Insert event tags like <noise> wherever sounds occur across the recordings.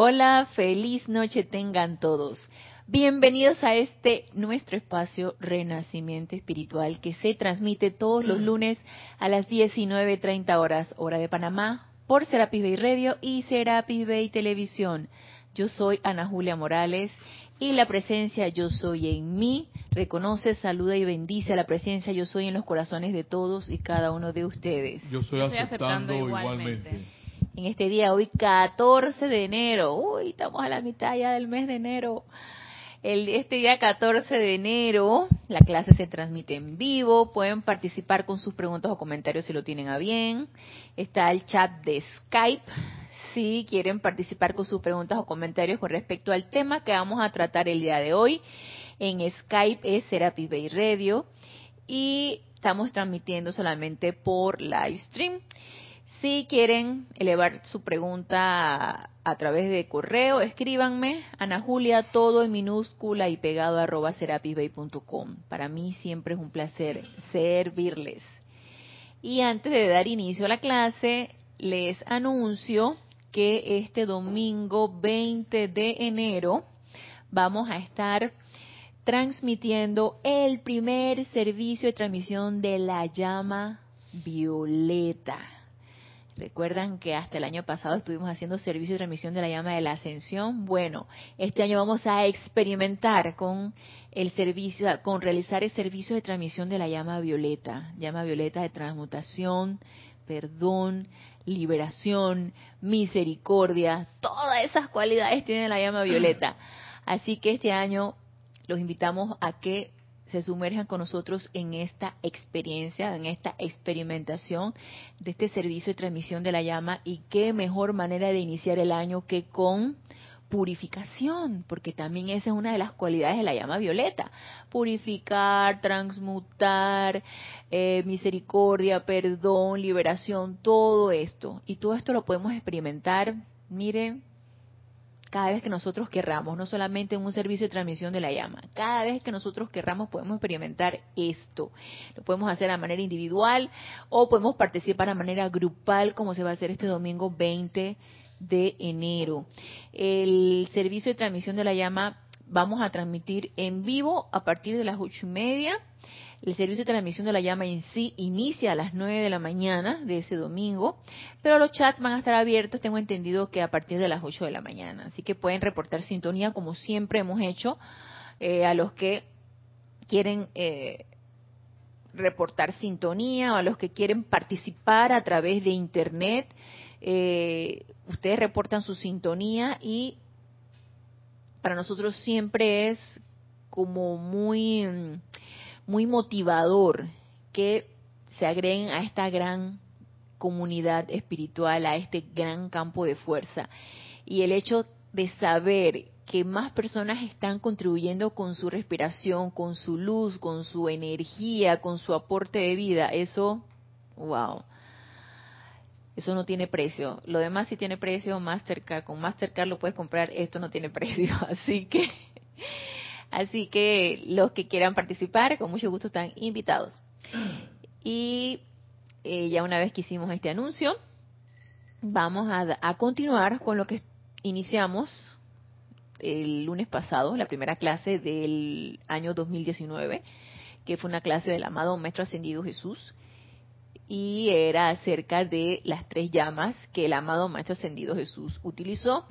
Hola, feliz noche tengan todos. Bienvenidos a este nuestro espacio Renacimiento Espiritual que se transmite todos los lunes a las 19.30 horas hora de Panamá por Serapis Bay Radio y Serapis Bay Televisión. Yo soy Ana Julia Morales y la presencia Yo Soy en mí reconoce, saluda y bendice a la presencia Yo Soy en los corazones de todos y cada uno de ustedes. Yo estoy, aceptando, igualmente en este día, hoy 14 de enero. Uy, estamos a la mitad ya del mes de enero. El, este día 14 de enero, la clase se transmite en vivo. Pueden participar con sus preguntas o comentarios si lo tienen a bien. Está el chat de Skype. Si quieren participar con sus preguntas o comentarios con respecto al tema que vamos a tratar el día de hoy. En Skype es Serapis Bay Radio. Y estamos transmitiendo solamente por live stream. Si quieren elevar su pregunta a, través de correo, escríbanme, Ana Julia, todo en minúscula y pegado arroba serapisbay.com. Para mí siempre es un placer servirles. Y antes de dar inicio a la clase, les anuncio que este domingo 20 de enero vamos a estar transmitiendo el primer servicio de transmisión de la llama violeta Recuerdan que hasta el año pasado estuvimos haciendo servicio de transmisión de la llama de la ascensión. Bueno, este año vamos a experimentar con el servicio, con realizar el servicio de transmisión de la llama violeta, llama violeta de transmutación, perdón, liberación, misericordia, todas esas cualidades tiene la llama violeta. Así que este año los invitamos a que se sumerjan con nosotros en esta experiencia, en esta experimentación de este servicio de transmisión de la llama y qué mejor manera de iniciar el año que con purificación, porque también esa es una de las cualidades de la llama violeta, purificar, transmutar, eh, misericordia, perdón, liberación, todo esto. Y todo esto lo podemos experimentar, miren, cada vez que nosotros querramos, no solamente en un servicio de transmisión de la llama, cada vez que nosotros querramos podemos experimentar esto. Lo podemos hacer a manera individual o podemos participar a manera grupal como se va a hacer este domingo 20 de enero. El servicio de transmisión de la llama vamos a transmitir en vivo a partir de las ocho y media el servicio de transmisión de la llama en sí inicia a las 9 de la mañana de ese domingo, pero los chats van a estar abiertos, tengo entendido que a partir de las 8 de la mañana. Así que pueden reportar sintonía como siempre hemos hecho eh, a los que quieren eh, reportar sintonía o a los que quieren participar a través de internet. Eh, ustedes reportan su sintonía y para nosotros siempre es como muy muy motivador que se agreguen a esta gran comunidad espiritual, a este gran campo de fuerza. Y el hecho de saber que más personas están contribuyendo con su respiración, con su luz, con su energía, con su aporte de vida, eso, wow. Eso no tiene precio. Lo demás sí tiene precio, Mastercard. Con Mastercard lo puedes comprar, esto no tiene precio. <laughs> Así que Así que los que quieran participar, con mucho gusto están invitados. Y eh, ya una vez que hicimos este anuncio, vamos a, a continuar con lo que iniciamos el lunes pasado, la primera clase del año 2019, que fue una clase del amado Maestro Ascendido Jesús, y era acerca de las tres llamas que el amado Maestro Ascendido Jesús utilizó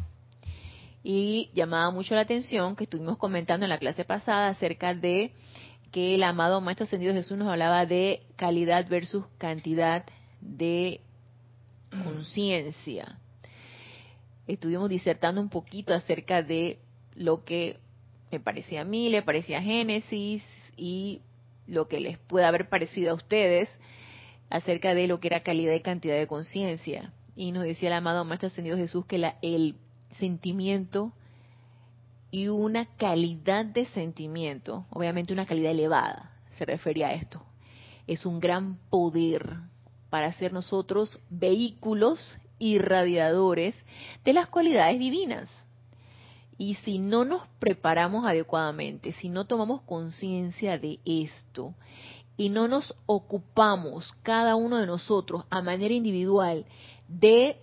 y llamaba mucho la atención que estuvimos comentando en la clase pasada acerca de que el amado Maestro Ascendido Jesús nos hablaba de calidad versus cantidad de conciencia. Estuvimos disertando un poquito acerca de lo que me parecía a mí, le parecía a Génesis y lo que les puede haber parecido a ustedes acerca de lo que era calidad y cantidad de conciencia. Y nos decía el amado Maestro Ascendido Jesús que la, el sentimiento y una calidad de sentimiento, obviamente una calidad elevada, se refería a esto. Es un gran poder para ser nosotros vehículos irradiadores de las cualidades divinas. Y si no nos preparamos adecuadamente, si no tomamos conciencia de esto y no nos ocupamos cada uno de nosotros a manera individual de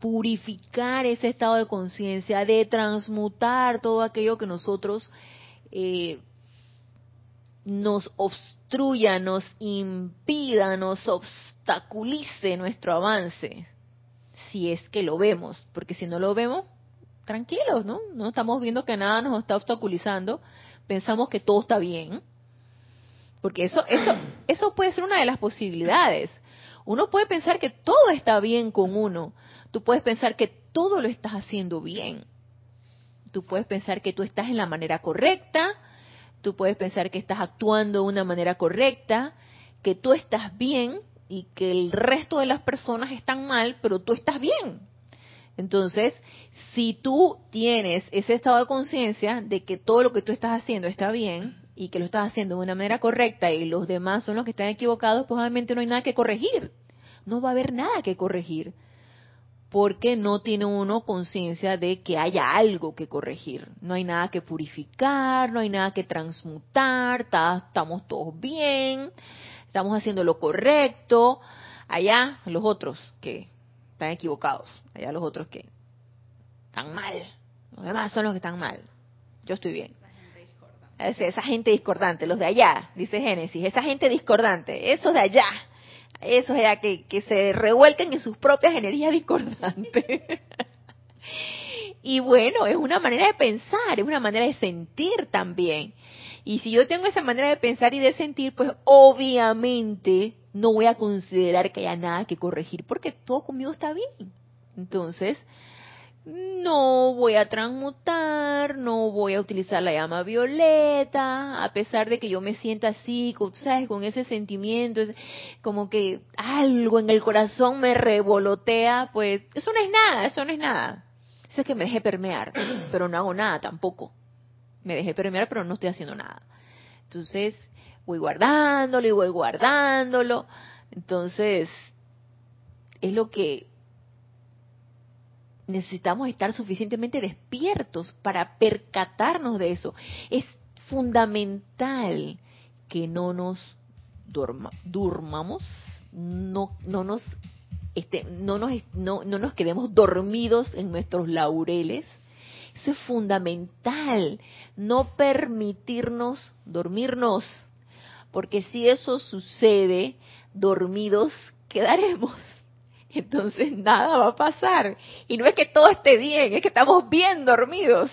purificar ese estado de conciencia, de transmutar todo aquello que nosotros eh, nos obstruya, nos impida, nos obstaculice nuestro avance, si es que lo vemos, porque si no lo vemos, tranquilos, ¿no? No estamos viendo que nada nos está obstaculizando, pensamos que todo está bien, porque eso, eso, eso puede ser una de las posibilidades. Uno puede pensar que todo está bien con uno, tú puedes pensar que todo lo estás haciendo bien, tú puedes pensar que tú estás en la manera correcta, tú puedes pensar que estás actuando de una manera correcta, que tú estás bien y que el resto de las personas están mal, pero tú estás bien. Entonces, si tú tienes ese estado de conciencia de que todo lo que tú estás haciendo está bien y que lo estás haciendo de una manera correcta y los demás son los que están equivocados, pues obviamente no hay nada que corregir. No va a haber nada que corregir porque no tiene uno conciencia de que haya algo que corregir. No hay nada que purificar, no hay nada que transmutar, estamos todos bien, estamos haciendo lo correcto. Allá los otros que están equivocados, allá los otros que están mal, los demás son los que están mal. Yo estoy bien. Esa gente discordante, los de allá, dice Génesis, esa gente discordante, esos de allá, eso es ya que, que se revuelquen en sus propias energías discordantes. <laughs> y bueno, es una manera de pensar, es una manera de sentir también. Y si yo tengo esa manera de pensar y de sentir, pues obviamente no voy a considerar que haya nada que corregir porque todo conmigo está bien. Entonces, no voy a transmutar, no voy a utilizar la llama violeta, a pesar de que yo me sienta así, ¿sabes? Con ese sentimiento, como que algo en el corazón me revolotea, pues eso no es nada, eso no es nada. Eso es que me dejé permear, <clears throat> pero no hago nada tampoco. Me dejé permear, pero no estoy haciendo nada. Entonces, voy guardándolo y voy guardándolo. Entonces, es lo que necesitamos estar suficientemente despiertos para percatarnos de eso. Es fundamental que no nos durmamos, no, no nos este, no nos no, no nos quedemos dormidos en nuestros laureles. Eso es fundamental, no permitirnos dormirnos, porque si eso sucede, dormidos quedaremos entonces nada va a pasar. Y no es que todo esté bien, es que estamos bien dormidos.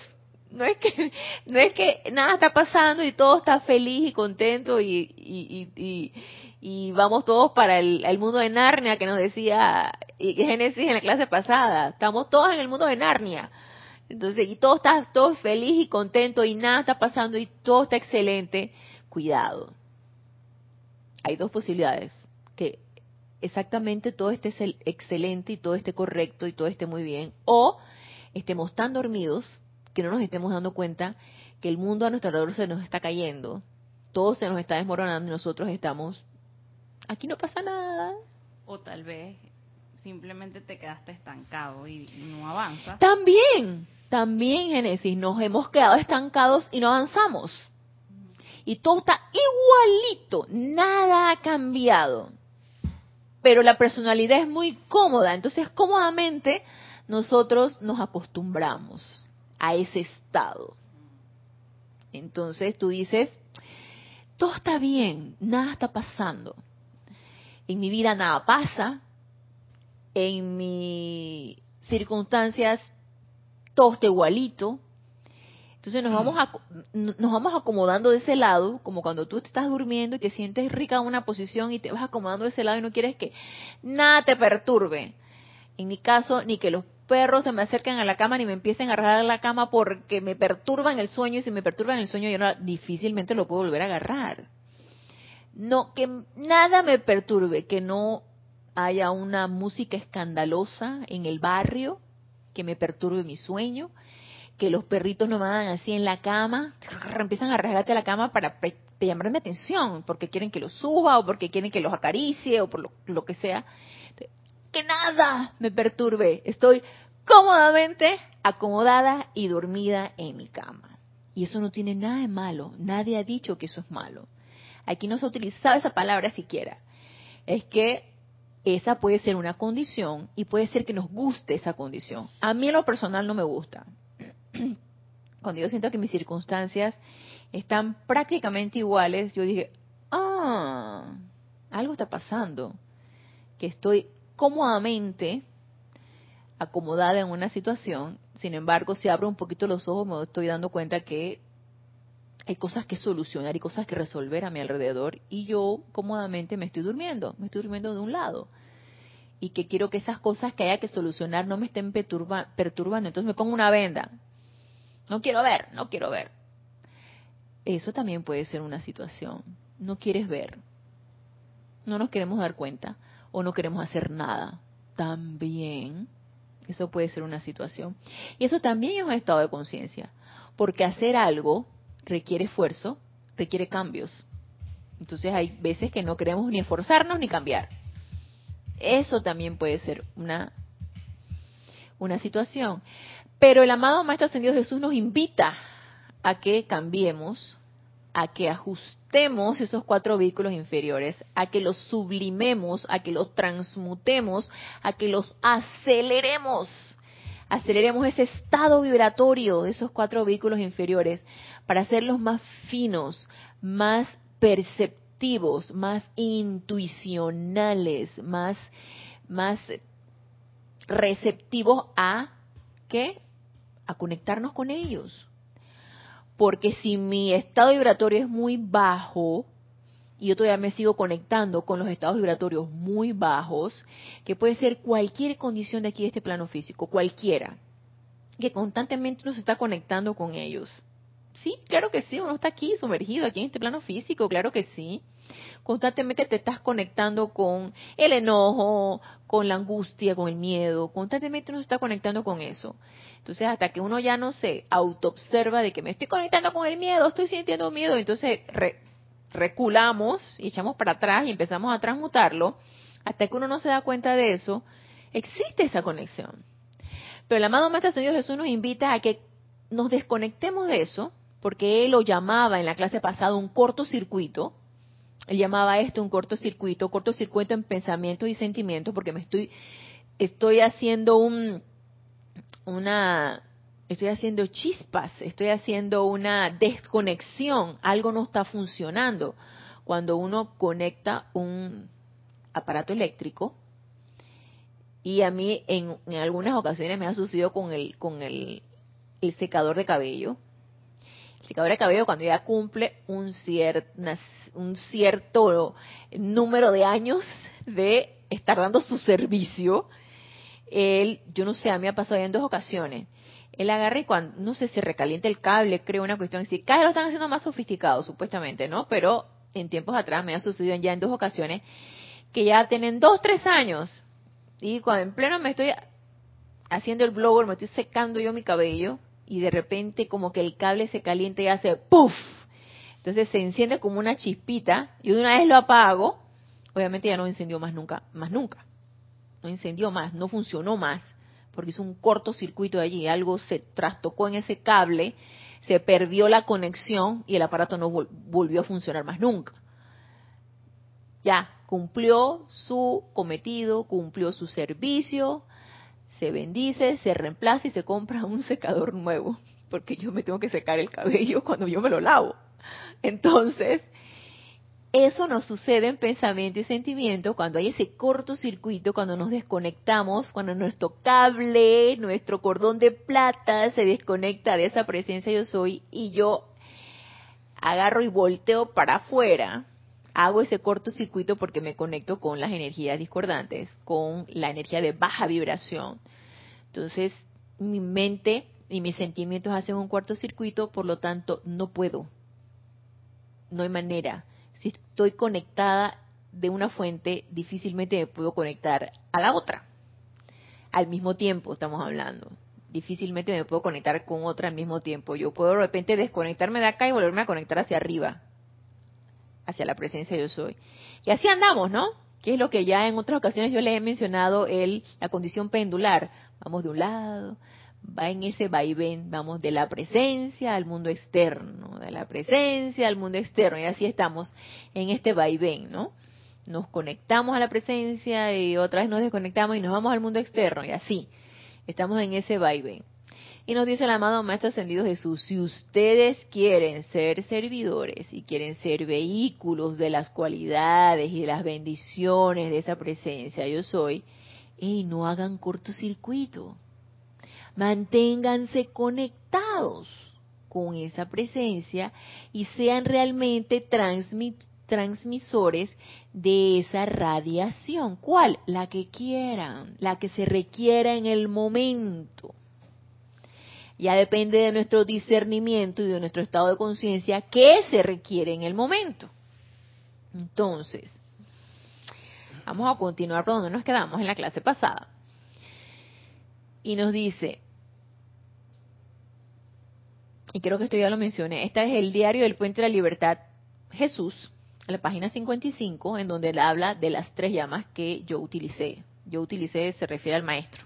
No es que, <laughs> no es que nada está pasando y todo está feliz y contento y, y, y, vamos todos para el, mundo de Narnia que nos decía Génesis en la clase pasada. Estamos todos en el mundo de Narnia. Entonces, y todo está todo feliz y contento y nada está pasando y todo está excelente. Cuidado. Hay dos posibilidades. Exactamente todo esté excelente y todo esté correcto y todo esté muy bien, o estemos tan dormidos que no nos estemos dando cuenta que el mundo a nuestro alrededor se nos está cayendo, todo se nos está desmoronando y nosotros estamos, aquí no pasa nada. O tal vez simplemente te quedaste estancado y no avanzas. También, también Génesis, nos hemos quedado estancados y no avanzamos. Y todo está igualito, nada ha cambiado pero la personalidad es muy cómoda, entonces cómodamente nosotros nos acostumbramos a ese estado. Entonces tú dices, todo está bien, nada está pasando. En mi vida nada pasa, en mis circunstancias todo está igualito, entonces nos vamos, a, nos vamos acomodando de ese lado, como cuando tú estás durmiendo y te sientes rica en una posición y te vas acomodando de ese lado y no quieres que nada te perturbe. En mi caso, ni que los perros se me acerquen a la cama ni me empiecen a agarrar la cama porque me perturban el sueño y si me perturban el sueño yo difícilmente lo puedo volver a agarrar. No, que nada me perturbe, que no haya una música escandalosa en el barrio que me perturbe mi sueño, que los perritos no dan así en la cama, <laughs> empiezan a rasgarte la cama para llamar mi atención, porque quieren que los suba o porque quieren que los acaricie o por lo, que sea. Que nada me perturbe, estoy cómodamente acomodada y dormida en mi cama. Y eso no tiene nada de malo, nadie ha dicho que eso es malo. Aquí no se ha utilizado esa palabra siquiera. Es que esa puede ser una condición y puede ser que nos guste esa condición. A mí en lo personal no me gusta. <clears throat> Cuando yo siento que mis circunstancias están prácticamente iguales, yo dije, ah, algo está pasando, que estoy cómodamente acomodada en una situación, sin embargo, si abro un poquito los ojos me estoy dando cuenta que hay cosas que solucionar y cosas que resolver a mi alrededor y yo cómodamente me estoy durmiendo, me estoy durmiendo de un lado. Y que quiero que esas cosas que haya que solucionar no me estén perturbando, entonces me pongo una venda. No quiero ver, no quiero ver. Eso también puede ser una situación. No quieres ver. No nos queremos dar cuenta o no queremos hacer nada. También eso puede ser una situación. Y eso también es un estado de conciencia, porque hacer algo requiere esfuerzo, requiere cambios. Entonces hay veces que no queremos ni esforzarnos ni cambiar. Eso también puede ser una, una situación. Pero el amado Maestro Ascendido Jesús nos invita a que cambiemos, a que ajustemos esos cuatro vehículos inferiores, a que los sublimemos, a que los transmutemos, a que los aceleremos aceleremos ese estado vibratorio de esos cuatro vehículos inferiores para hacerlos más finos, más perceptivos, más intuicionales, más, más receptivos a qué? A conectarnos con ellos. Porque si mi estado vibratorio es muy bajo, y yo todavía me sigo conectando con los estados vibratorios muy bajos, que puede ser cualquier condición de aquí de este plano físico, cualquiera, que constantemente nos está conectando con ellos. Sí, claro que sí, uno está aquí sumergido, aquí en este plano físico, claro que sí. Constantemente te estás conectando con el enojo, con la angustia, con el miedo, constantemente uno se está conectando con eso. Entonces, hasta que uno ya no se autoobserva de que me estoy conectando con el miedo, estoy sintiendo miedo, entonces reculamos y echamos para atrás y empezamos a transmutarlo, hasta que uno no se da cuenta de eso, existe esa conexión. Pero el amado Maestro Ascendido Jesús nos invita a que nos desconectemos de eso, porque él lo llamaba en la clase pasada un cortocircuito. Él llamaba esto un cortocircuito, cortocircuito en pensamientos y sentimientos, porque me estoy, estoy haciendo un, una, estoy haciendo chispas, estoy haciendo una desconexión, algo no está funcionando. Cuando uno conecta un aparato eléctrico, y a mí en, algunas ocasiones me ha sucedido con el, con el, secador de cabello. El secador de cabello cuando ya cumple un, un cierto número de años de estar dando su servicio, él, yo no sé, a mí me ha pasado ya en dos ocasiones él agarra y cuando, no sé, si recalienta el cable, creo una cuestión así. Cada vez lo están haciendo más sofisticado, supuestamente, ¿no? Pero en tiempos atrás me ha sucedido ya en dos ocasiones que ya tienen dos, tres años. Y cuando en pleno me estoy haciendo el blower, me estoy secando yo mi cabello y de repente como que el cable se calienta y hace ¡puff! Entonces se enciende como una chispita y de una vez lo apago. Obviamente ya no incendió más nunca, más nunca. No incendió más, no funcionó más porque hizo un cortocircuito allí, algo se trastocó en ese cable, se perdió la conexión y el aparato no volvió a funcionar más nunca. Ya, cumplió su cometido, cumplió su servicio, se bendice, se reemplaza y se compra un secador nuevo, porque yo me tengo que secar el cabello cuando yo me lo lavo. Entonces, eso nos sucede en pensamiento y sentimiento cuando hay ese cortocircuito, cuando nos desconectamos, cuando nuestro cable, nuestro cordón de plata se desconecta de esa presencia yo soy y yo agarro y volteo para afuera. Hago ese cortocircuito porque me conecto con las energías discordantes, con la energía de baja vibración. Entonces, mi mente y mis sentimientos hacen un cortocircuito, por lo tanto, no puedo. No hay manera si estoy conectada de una fuente, difícilmente me puedo conectar a la otra. Al mismo tiempo estamos hablando. Difícilmente me puedo conectar con otra al mismo tiempo. Yo puedo de repente desconectarme de acá y volverme a conectar hacia arriba, hacia la presencia yo soy. Y así andamos, ¿no? Que es lo que ya en otras ocasiones yo le he mencionado, el, la condición pendular. Vamos de un lado, va en ese vaivén, vamos de la presencia al mundo externo, de la presencia al mundo externo, y así estamos en este vaivén, ¿no? nos conectamos a la presencia y otra vez nos desconectamos y nos vamos al mundo externo y así. Estamos en ese vaivén. Y nos dice el amado Maestro Ascendido Jesús, si ustedes quieren ser servidores y quieren ser vehículos de las cualidades y de las bendiciones de esa presencia, yo soy, y no hagan cortocircuito. Manténganse conectados con esa presencia y sean realmente transmisores de esa radiación. ¿Cuál? La que quieran, la que se requiera en el momento. Ya depende de nuestro discernimiento y de nuestro estado de conciencia qué se requiere en el momento. Entonces, vamos a continuar por donde nos quedamos en la clase pasada. Y nos dice, y creo que esto ya lo mencioné, este es el diario del Puente de la Libertad Jesús, en la página 55, en donde él habla de las tres llamas que yo utilicé. Yo utilicé, se refiere al maestro.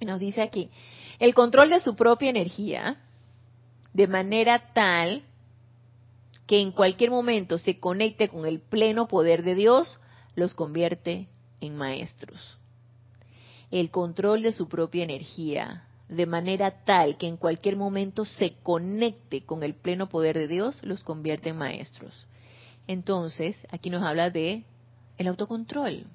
Y nos dice aquí, el control de su propia energía, de manera tal que en cualquier momento se conecte con el pleno poder de Dios, los convierte en maestros. El control de su propia energía, de manera tal que en cualquier momento se conecte con el pleno poder de Dios, los convierte en maestros. Entonces, aquí nos habla de el autocontrol.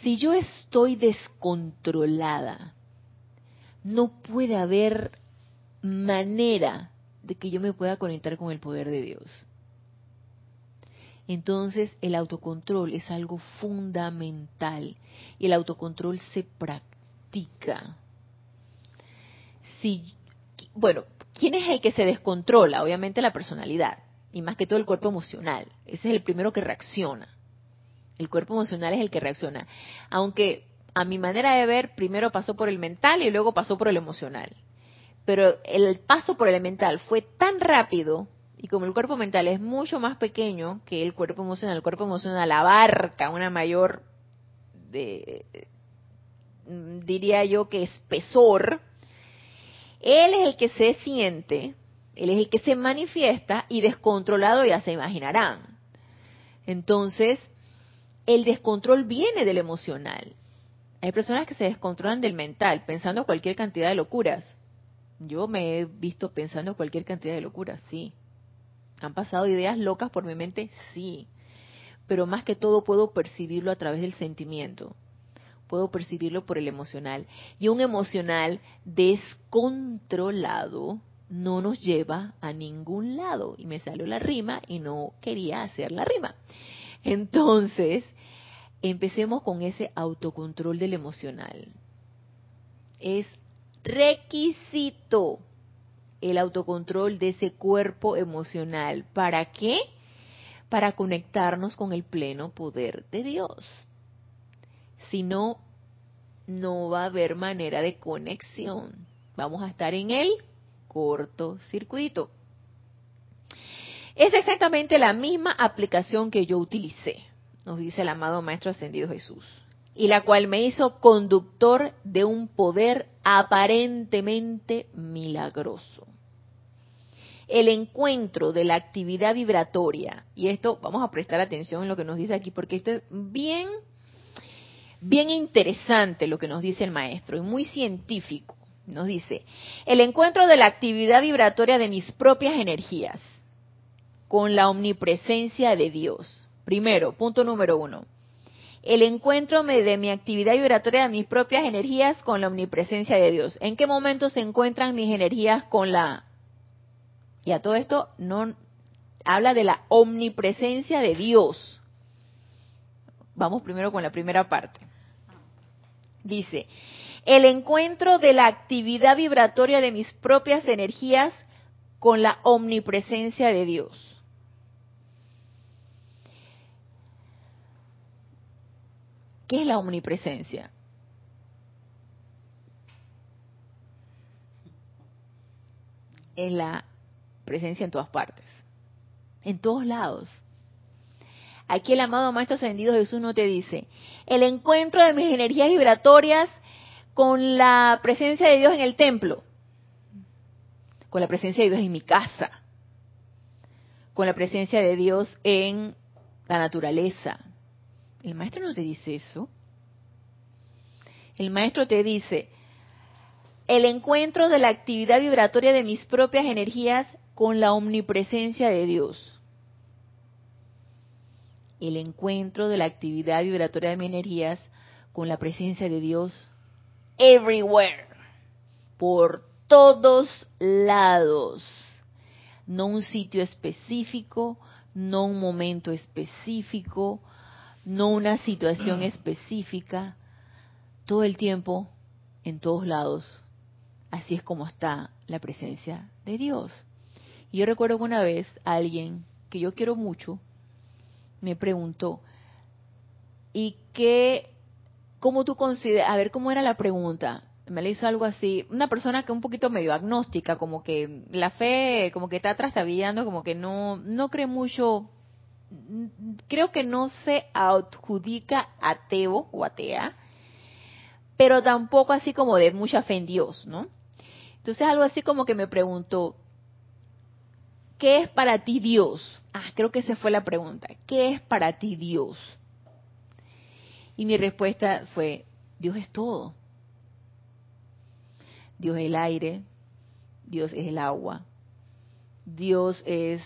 Si yo estoy descontrolada, no puede haber manera de que yo me pueda conectar con el poder de Dios. Entonces, el autocontrol es algo fundamental y el autocontrol se practica si, bueno, ¿quién es el que se descontrola? Obviamente la personalidad y más que todo el cuerpo emocional. Ese es el primero que reacciona. El cuerpo emocional es el que reacciona. Aunque a mi manera de ver, primero pasó por el mental y luego pasó por el emocional. Pero el paso por el mental fue tan rápido y como el cuerpo mental es mucho más pequeño que el cuerpo emocional, el cuerpo emocional abarca una mayor, de, diría yo que espesor, él es el que se siente, él es el que se manifiesta y descontrolado ya se imaginarán. Entonces, el descontrol viene del emocional. Hay personas que se descontrolan del mental, pensando cualquier cantidad de locuras. Yo me he visto pensando cualquier cantidad de locuras, sí. ¿Han pasado ideas locas por mi mente? Sí. Pero más que todo puedo percibirlo a través del sentimiento puedo percibirlo por el emocional. Y un emocional descontrolado no nos lleva a ningún lado. Y me salió la rima y no quería hacer la rima. Entonces, empecemos con ese autocontrol del emocional. Es requisito el autocontrol de ese cuerpo emocional. ¿Para qué? Para conectarnos con el pleno poder de Dios. Si no, no va a haber manera de conexión. Vamos a estar en el cortocircuito. Es exactamente la misma aplicación que yo utilicé, nos dice el amado Maestro Ascendido Jesús, y la cual me hizo conductor de un poder aparentemente milagroso. El encuentro de la actividad vibratoria, y esto vamos a prestar atención en lo que nos dice aquí, porque esto es bien bien interesante lo que nos dice el maestro y muy científico. Nos dice, el encuentro de la actividad vibratoria de mis propias energías con la omnipresencia de Dios. Primero, punto número uno. El encuentro de mi actividad vibratoria de mis propias energías con la omnipresencia de Dios. ¿En qué momento se encuentran mis energías con la... Y a todo esto no habla de la omnipresencia de Dios. Vamos primero con la primera parte. Dice, el encuentro de la actividad vibratoria de mis propias energías con la omnipresencia de Dios. ¿Qué es la omnipresencia? Es la presencia en todas partes, en todos lados. Aquí el amado Maestro Ascendido Jesús no te dice, el encuentro de mis energías vibratorias con la presencia de Dios en el templo, con la presencia de Dios en mi casa, con la presencia de Dios en la naturaleza. El maestro no te dice eso. El maestro te dice, el encuentro de la actividad vibratoria de mis propias energías con la omnipresencia de Dios. El encuentro de la actividad vibratoria de mis energías con la presencia de Dios everywhere, por todos lados. No un sitio específico, no un momento específico, no una situación específica, todo el tiempo, en todos lados. Así es como está la presencia de Dios. Y yo recuerdo que una vez alguien que yo quiero mucho me preguntó, ¿y qué, cómo tú consideras, a ver cómo era la pregunta? Me le hizo algo así, una persona que un poquito medio agnóstica, como que la fe, como que está trastabillando, como que no, no cree mucho, creo que no se adjudica ateo o atea, pero tampoco así como de mucha fe en Dios, ¿no? Entonces algo así como que me preguntó, ¿qué es para ti Dios? Ah, creo que esa fue la pregunta. ¿Qué es para ti Dios? Y mi respuesta fue, Dios es todo. Dios es el aire, Dios es el agua, Dios es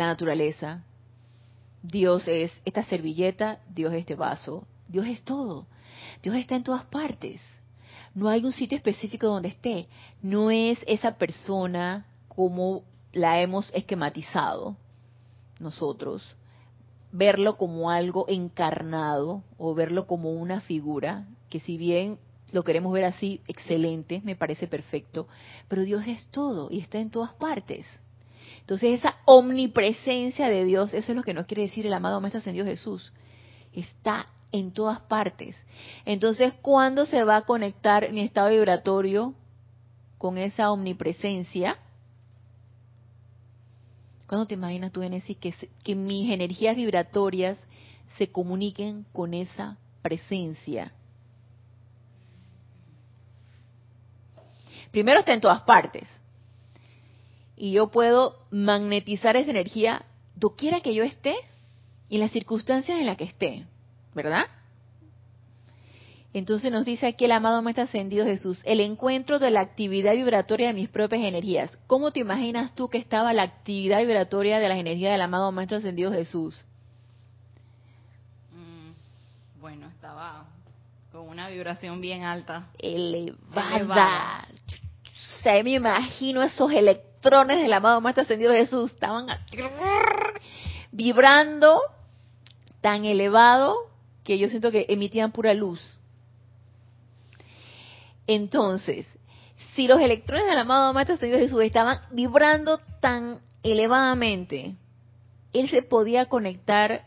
la naturaleza, Dios es esta servilleta, Dios es este vaso, Dios es todo. Dios está en todas partes. No hay un sitio específico donde esté. No es esa persona como la hemos esquematizado nosotros. Verlo como algo encarnado o verlo como una figura, que si bien lo queremos ver así, excelente, me parece perfecto, pero Dios es todo y está en todas partes. Entonces esa omnipresencia de Dios, eso es lo que nos quiere decir el amado Maestro Ascendido Jesús. Está en todas partes. Entonces, ¿cuándo se va a conectar mi estado vibratorio con esa omnipresencia? ¿Cuándo te imaginas tú, Genesis, que, que mis energías vibratorias se comuniquen con esa presencia? Primero está en todas partes. Y yo puedo magnetizar esa energía doquiera que yo esté y en las circunstancias en las que esté. ¿verdad? Entonces nos dice aquí el amado Maestro Ascendido Jesús, el encuentro de la actividad vibratoria de mis propias energías. ¿Cómo te imaginas tú que estaba la actividad vibratoria de las energías del amado Maestro Ascendido Jesús? Mm, bueno, estaba con una vibración bien alta. Elevada. O sea, me imagino esos electrones del amado Maestro Ascendido Jesús. Estaban vibrando tan elevado que yo siento que emitían pura luz. Entonces, si los electrones del amado Maestro Ascendido Jesús estaban vibrando tan elevadamente, él se podía conectar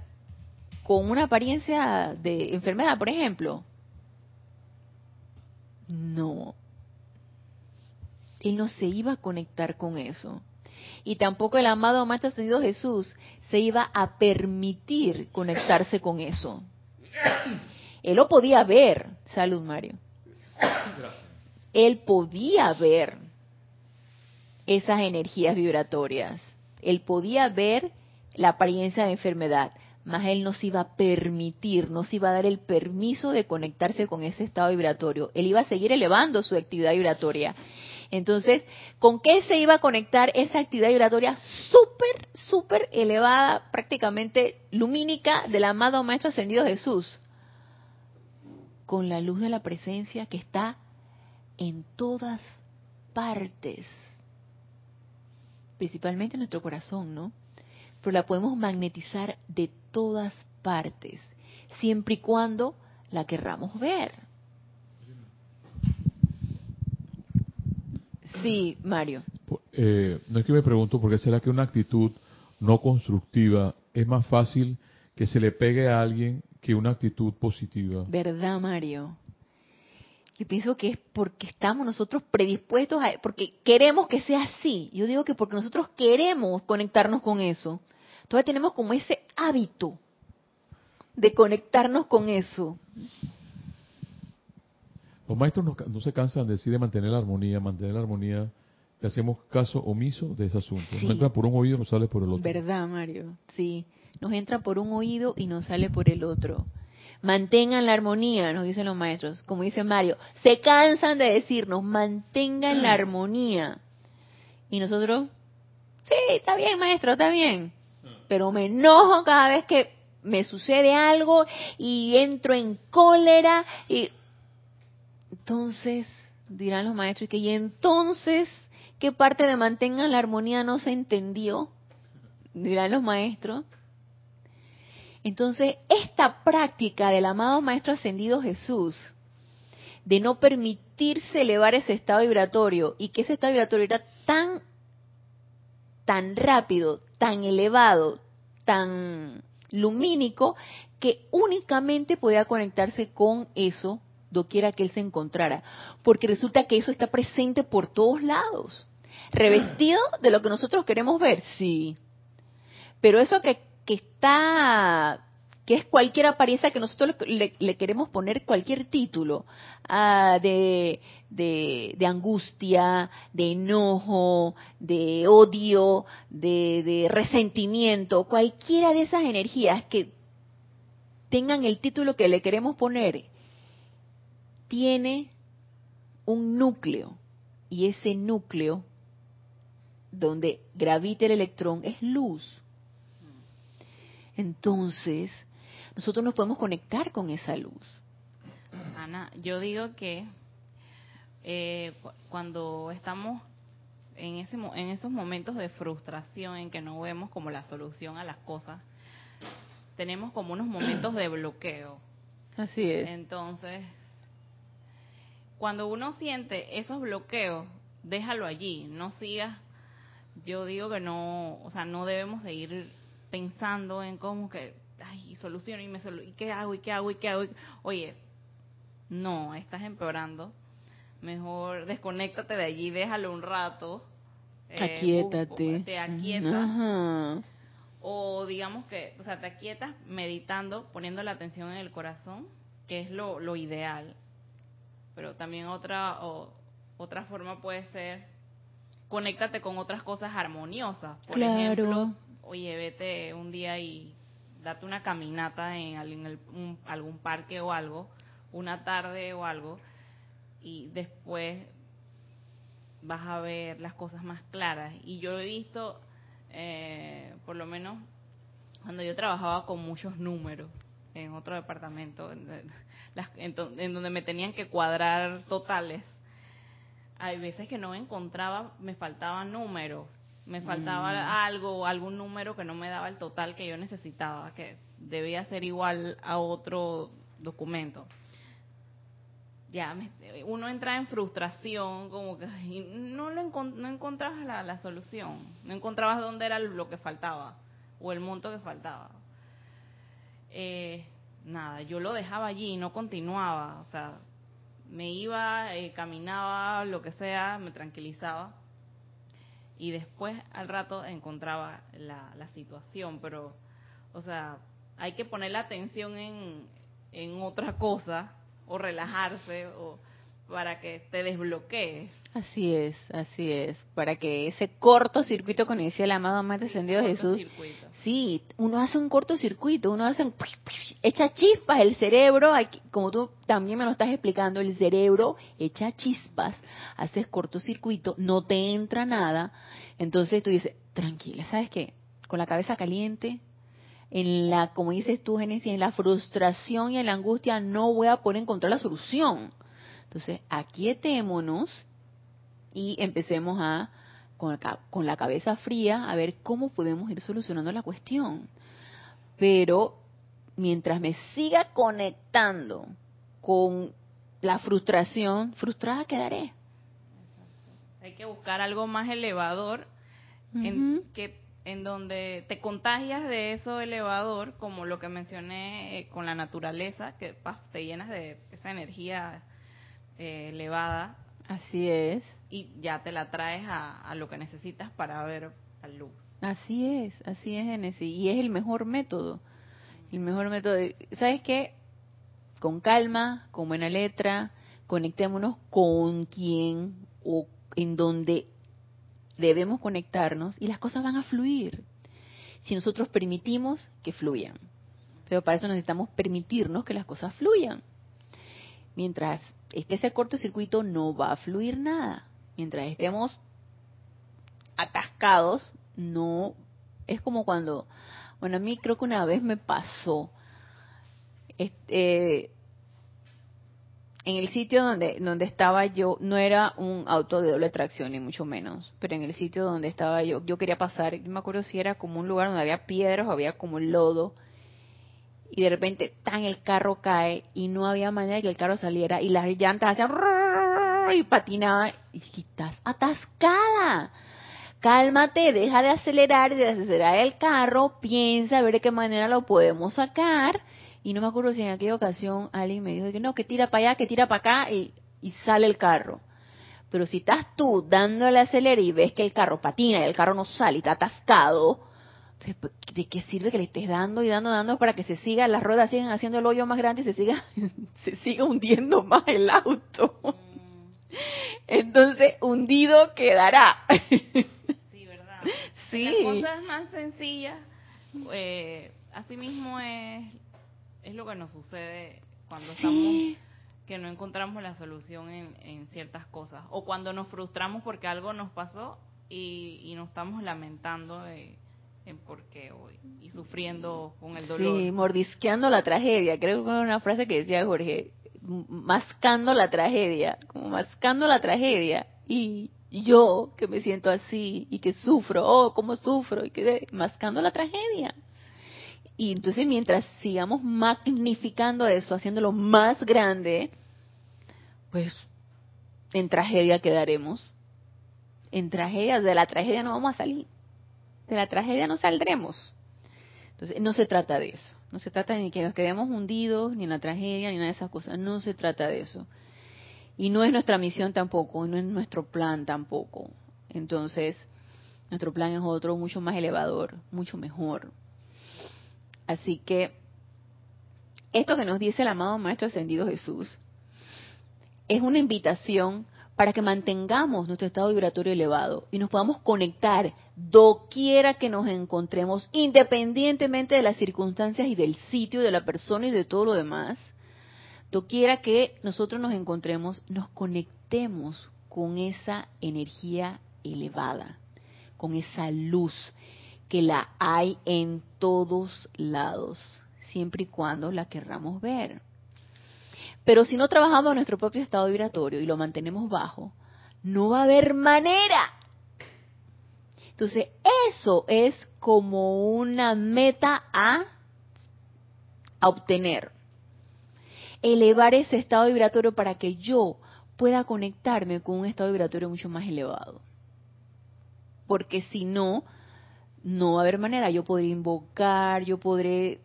con una apariencia de enfermedad, por ejemplo. No. Él no se iba a conectar con eso. Y tampoco el amado Maestro Ascendido Jesús se iba a permitir conectarse con eso. Él lo podía ver. Salud, Mario. Él podía ver esas energías vibratorias. Él podía ver la apariencia de enfermedad, mas él no se iba a permitir, no se iba a dar el permiso de conectarse con ese estado vibratorio. Él iba a seguir elevando su actividad vibratoria. Entonces, ¿con qué se iba a conectar esa actividad vibratoria súper, súper elevada, prácticamente lumínica del amado Maestro Ascendido Jesús? Con la luz de la presencia que está en todas partes, principalmente en nuestro corazón, ¿no? Pero la podemos magnetizar de todas partes, siempre y cuando la querramos ver. Sí, Mario. Eh, no es que me pregunto por qué será que una actitud no constructiva es más fácil que se le pegue a alguien que una actitud positiva. ¿Verdad, Mario? Yo pienso que es porque estamos nosotros predispuestos a, porque queremos que sea así. Yo digo que porque nosotros queremos conectarnos con eso. Todavía tenemos como ese hábito de conectarnos con eso. Los maestros no, se cansan de decir de mantener la armonía, mantener la armonía. Le hacemos caso omiso de ese asunto. No entra por un oído, no sale por el otro. Verdad, Mario. Sí. nos entra por un oído y nos sale por el otro. Mantengan la armonía, nos dicen los maestros. Como dice Mario, se cansan de decirnos, mantengan la armonía. Y nosotros, sí, está bien, maestro, está bien. Pero me enojo cada vez que me sucede algo y entro en cólera y entonces dirán los maestros que y entonces qué parte de mantengan la armonía no se entendió dirán los maestros. Entonces, esta práctica del amado Maestro Ascendido Jesús, de no permitirse elevar ese estado vibratorio y que ese estado vibratorio era tan, tan rápido, tan elevado, tan lumínico, que únicamente podía conectarse con eso doquiera que él se encontrara, porque resulta que eso está presente por todos lados, revestido de lo que nosotros queremos ver, sí, pero eso que que está que es cualquier apariencia que nosotros le, queremos poner cualquier título ah, de, de, angustia, de enojo, de odio, de, de, resentimiento, cualquiera de esas energías que tengan el título que le queremos poner, tiene un núcleo y ese núcleo donde gravita el electrón es luz entonces nosotros nos podemos conectar con esa luz. Ana, yo digo que eh, cuando estamos en, ese, en esos momentos de frustración en que no vemos como la solución a las cosas, tenemos como unos momentos de bloqueo. Así es. Entonces, cuando uno siente esos bloqueos, déjalo allí, no sigas. Yo digo que no, o sea, no debemos de ir pensando en cómo que, ay, soluciono y me y qué hago y qué hago y qué hago. Oye, no, estás empeorando. Mejor desconéctate de allí, déjalo un rato. Eh, aquietate. Te aquietas. O digamos que, o sea, te aquietas meditando, poniendo la atención en el corazón, que es lo, lo ideal. Pero también otra, otra forma puede ser conéctate con otras cosas armoniosas. Por ejemplo, oye, vete un día y date una caminata en, algún parque o algo, una tarde o algo, y después vas a ver las cosas más claras. Y yo he visto, eh, por lo menos, cuando yo trabajaba con muchos números en otro departamento, en, en donde me tenían que cuadrar totales, hay veces que no encontraba, me faltaban números me faltaba mm. algo, algún número que no me daba el total que yo necesitaba, que debía ser igual a otro documento. Ya, uno entra en frustración, como que no, lo no encontrabas la, la, solución, no encontrabas dónde era lo que faltaba o el monto que faltaba. Eh, nada, yo lo dejaba allí, no continuaba, o sea, me iba, eh, caminaba, lo que sea, me tranquilizaba y después al rato encontraba la, la situación, pero, o sea, hay que poner la atención en, en otra cosa o relajarse o para que te desbloquees. Así es, así es, para que ese cortocircuito, como decía el amado Amante Ascendido Jesús, sí, uno hace un cortocircuito, uno hace un, echa chispas, el cerebro, como tú también me lo estás explicando, el cerebro echa chispas, haces cortocircuito, no te entra nada, entonces tú dices, tranquila, ¿sabes qué? Con la cabeza caliente, en la, como dices tú, Genesis, en la frustración y en la angustia no voy a poder encontrar la solución. Entonces, aquietémonos y empecemos a, con la, cabeza fría, a ver cómo podemos ir solucionando la cuestión. Pero mientras me siga conectando con la frustración, frustrada quedaré. Hay que buscar algo más elevador en, que, en donde te contagias de eso elevador, como lo que mencioné eh, con la naturaleza, que te llenas de esa energía eh, elevada. Así es. Y ya te la traes a, lo que necesitas para ver la luz. Así es, así es, Genesis. Y es el mejor método. El mejor método. ¿Sabes qué? Con calma, con buena letra, conectémonos con quien o en donde debemos conectarnos y las cosas van a fluir. si nosotros permitimos que fluyan. Pero para eso necesitamos permitirnos que las cosas fluyan. Mientras esté ese cortocircuito no va a fluir nada. Mientras estemos atascados, no es como cuando, bueno, a mí creo que una vez me pasó, este, en el sitio donde, donde estaba yo, no era un auto de doble tracción, ni mucho menos, pero en el sitio donde estaba yo, yo quería pasar, no me acuerdo si era como un lugar donde había piedras o había como lodo, y de repente tan el carro cae y no había manera de que el carro saliera y las llantas hacían y patinaba y estás atascada cálmate, deja de acelerar y de acelerar el carro, piensa a ver de qué manera lo podemos sacar. Y no me acuerdo si en aquella ocasión alguien me dijo que no, que tira para allá, que tira para acá y, sale el carro. Pero si estás tú dándole acelera y ves que el carro patina y el carro no sale y está atascado, ¿de qué sirve que le estés dando y dando, dando para que se siga, las ruedas sigan haciendo el hoyo más grande y se siga, <laughs> se siga hundiendo más el auto? Entonces, hundido quedará. Sí. Las cosas más sencillas, eh, así mismo es, es lo que nos sucede cuando estamos que no encontramos la solución en, ciertas cosas o cuando nos frustramos porque algo nos pasó y, nos estamos lamentando en por qué hoy y sufriendo con el dolor. Sí, mordisqueando la tragedia. Creo que era una frase que decía Jorge, mascando la tragedia, como mascando la tragedia. Y, yo que me siento así y que sufro, oh, cómo sufro, y que mascando la tragedia. Y entonces mientras sigamos magnificando eso, haciéndolo más grande, pues en tragedia quedaremos. En tragedia, de la tragedia no vamos a salir. De la tragedia no saldremos. No se trata de eso. No se trata ni que nos quedemos hundidos, ni en la tragedia, ni nada de esas cosas. No se trata de eso. Y no es nuestra misión tampoco, no es nuestro plan tampoco. Entonces, nuestro plan es otro mucho más elevador, mucho mejor. Así que, esto que nos dice el amado Maestro Ascendido Jesús, es una invitación para que mantengamos nuestro estado vibratorio elevado y nos podamos conectar doquiera que nos encontremos, independientemente de las circunstancias y del sitio, de la persona y de todo lo demás, quiera que nosotros nos encontremos, nos conectemos con esa energía elevada, con esa luz que la hay en todos lados, siempre y cuando la querramos ver. Pero si no trabajamos nuestro propio estado vibratorio y lo mantenemos bajo, no va a haber manera. Entonces, eso es como una meta a, a obtener elevar ese estado vibratorio para que yo pueda conectarme con un estado vibratorio mucho más elevado. Porque si no, no va a haber manera. Yo podré invocar, yo podré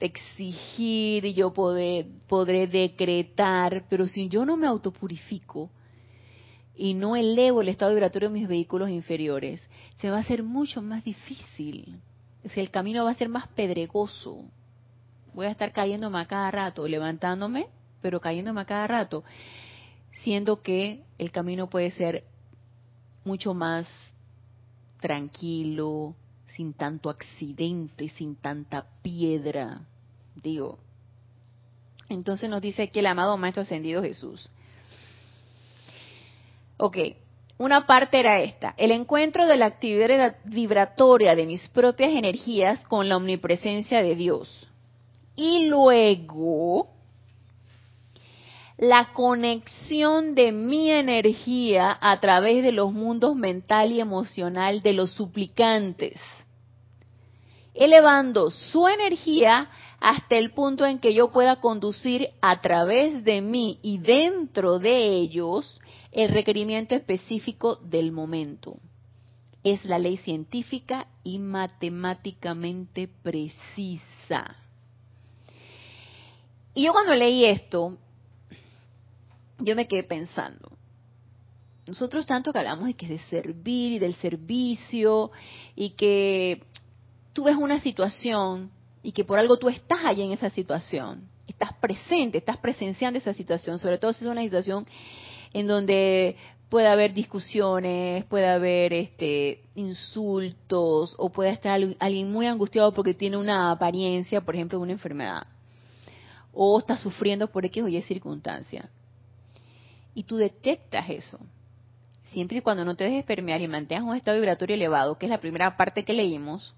exigir, yo podré, decretar, pero si yo no me autopurifico y no elevo el estado vibratorio de mis vehículos inferiores, se va a hacer mucho más difícil. O el camino va a ser más pedregoso, voy a estar cayéndome a cada rato, levantándome, pero cayéndome a cada rato, siendo que el camino puede ser mucho más tranquilo, sin tanto accidente, sin tanta piedra, digo. Entonces nos dice que el amado Maestro Ascendido Jesús. Ok, una parte era esta, el encuentro de la actividad vibratoria de mis propias energías con la omnipresencia de Dios y luego la conexión de mi energía a través de los mundos mental y emocional de los suplicantes, elevando su energía hasta el punto en que yo pueda conducir a través de mí y dentro de ellos el requerimiento específico del momento. Es la ley científica y matemáticamente precisa. Y yo cuando leí esto, yo me quedé pensando, nosotros tanto que hablamos de que de servir y del servicio y que tú ves una situación y que por algo tú estás allí en esa situación, estás presente, estás presenciando esa situación, sobre todo si es una situación en donde puede haber discusiones, puede haber este insultos o puede estar alguien muy angustiado porque tiene una apariencia, por ejemplo, de una enfermedad o está sufriendo por X o Y circunstancia. Y tú detectas eso. Siempre y cuando no te dejes permear y mantengas un estado vibratorio elevado, que es la primera parte que leímos,